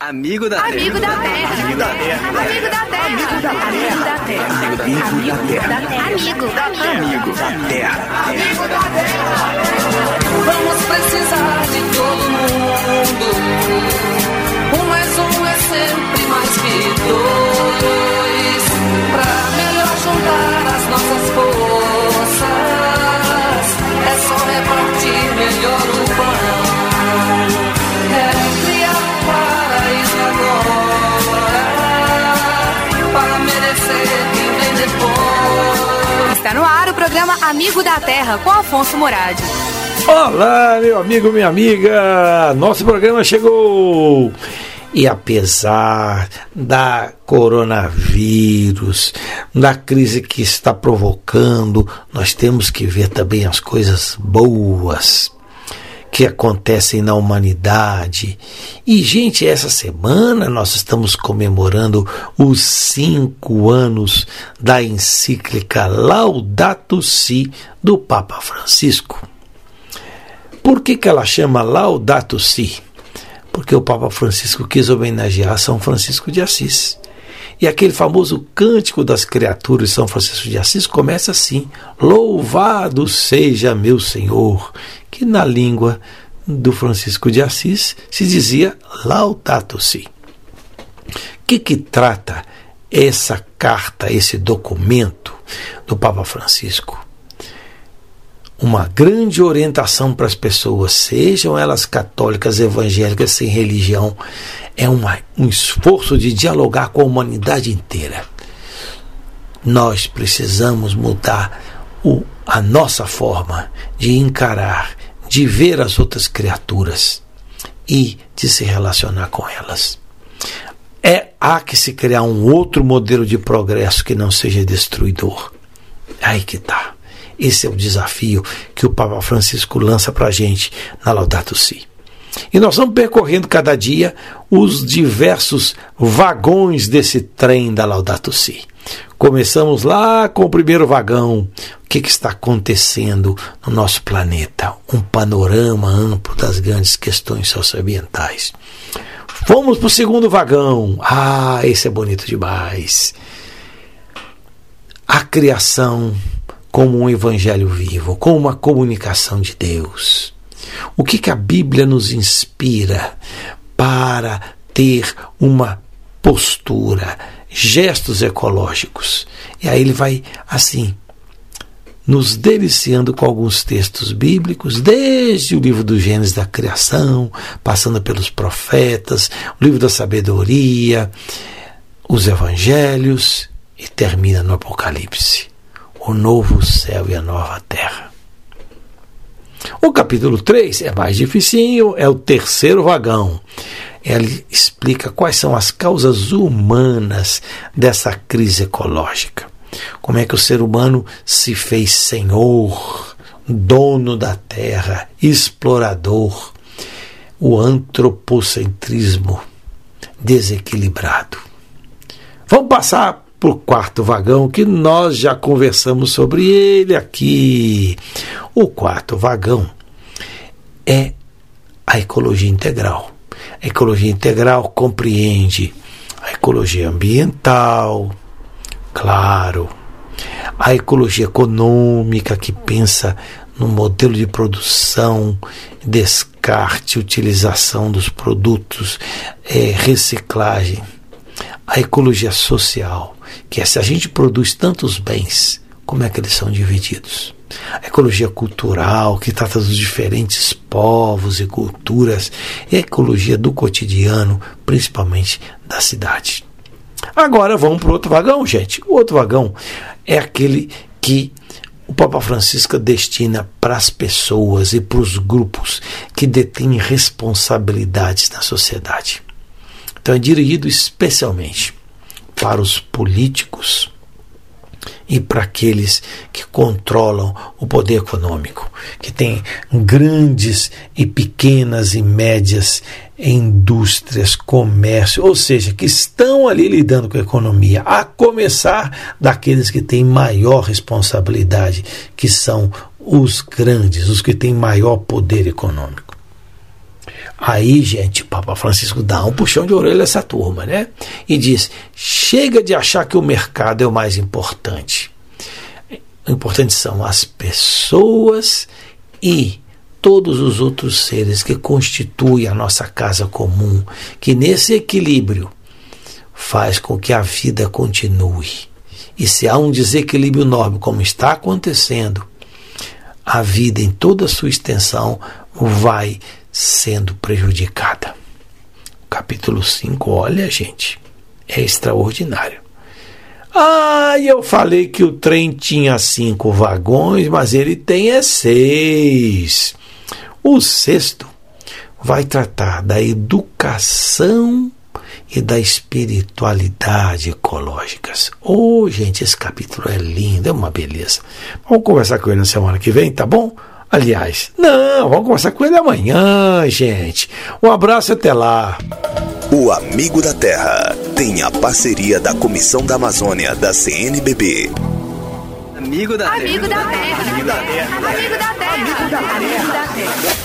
Amigo da Amigo da terra. Amigo da terra. Amigo da terra. Amigo da Amigo da terra. Amigo da terra. Amigo da terra. Amigo da terra. Amigo da terra. Vamos precisar Está no ar o programa Amigo da Terra com Afonso Moradi. Olá, meu amigo, minha amiga! Nosso programa chegou! E apesar da coronavírus, da crise que está provocando, nós temos que ver também as coisas boas que acontecem na humanidade. E, gente, essa semana nós estamos comemorando os cinco anos da encíclica Laudato Si do Papa Francisco. Por que, que ela chama Laudato Si? Porque o Papa Francisco quis homenagear São Francisco de Assis. E aquele famoso cântico das criaturas de São Francisco de Assis começa assim: Louvado seja meu Senhor, que na língua do Francisco de Assis se dizia Laudato Si. O que, que trata essa carta, esse documento do Papa Francisco? Uma grande orientação para as pessoas, sejam elas católicas, evangélicas, sem religião, é uma, um esforço de dialogar com a humanidade inteira. Nós precisamos mudar o, a nossa forma de encarar, de ver as outras criaturas e de se relacionar com elas. É há que se criar um outro modelo de progresso que não seja destruidor. Aí que está. Esse é o desafio que o Papa Francisco lança para a gente na Laudato Si. E nós vamos percorrendo cada dia os diversos vagões desse trem da Laudato Si. Começamos lá com o primeiro vagão. O que, que está acontecendo no nosso planeta? Um panorama amplo das grandes questões socioambientais. Fomos para o segundo vagão. Ah, esse é bonito demais. A criação como um evangelho vivo, como uma comunicação de Deus. O que, que a Bíblia nos inspira para ter uma postura, gestos ecológicos? E aí ele vai assim, nos deliciando com alguns textos bíblicos, desde o livro do Gênesis da criação, passando pelos profetas, o livro da sabedoria, os evangelhos e termina no Apocalipse o novo céu e a nova terra. O capítulo 3 é mais dificinho, é o terceiro vagão. Ele explica quais são as causas humanas dessa crise ecológica. Como é que o ser humano se fez senhor, dono da terra, explorador, o antropocentrismo desequilibrado. Vamos passar para o quarto vagão, que nós já conversamos sobre ele aqui. O quarto vagão é a ecologia integral. A ecologia integral compreende a ecologia ambiental, claro, a ecologia econômica, que pensa no modelo de produção, descarte, utilização dos produtos, é, reciclagem, a ecologia social, que é se a gente produz tantos bens, como é que eles são divididos? A ecologia cultural, que trata dos diferentes povos e culturas, e a ecologia do cotidiano, principalmente da cidade. Agora vamos para o outro vagão, gente. O outro vagão é aquele que o Papa Francisco destina para as pessoas e para os grupos que detêm responsabilidades na sociedade. Então é dirigido especialmente para os políticos e para aqueles que controlam o poder econômico, que têm grandes e pequenas e médias indústrias, comércio, ou seja, que estão ali lidando com a economia, a começar daqueles que têm maior responsabilidade, que são os grandes, os que têm maior poder econômico. Aí, gente, Papa Francisco dá um puxão de orelha a essa turma, né? E diz: chega de achar que o mercado é o mais importante. O importante são as pessoas e todos os outros seres que constituem a nossa casa comum, que nesse equilíbrio faz com que a vida continue. E se há um desequilíbrio enorme, como está acontecendo, a vida em toda a sua extensão vai sendo prejudicada. Capítulo 5, olha, gente, é extraordinário. Ah, eu falei que o trem tinha cinco vagões, mas ele tem é seis. O sexto vai tratar da educação e da espiritualidade ecológicas. Oh, gente, esse capítulo é lindo, é uma beleza. Vamos conversar com ele na semana que vem, tá bom? Aliás, não, vamos conversar com ele amanhã, gente. Um abraço até lá. O Amigo da Terra tem a parceria da Comissão da Amazônia da CNBB. Amigo da Terra. Amigo da Terra. Amigo da Terra. Amigo da Terra.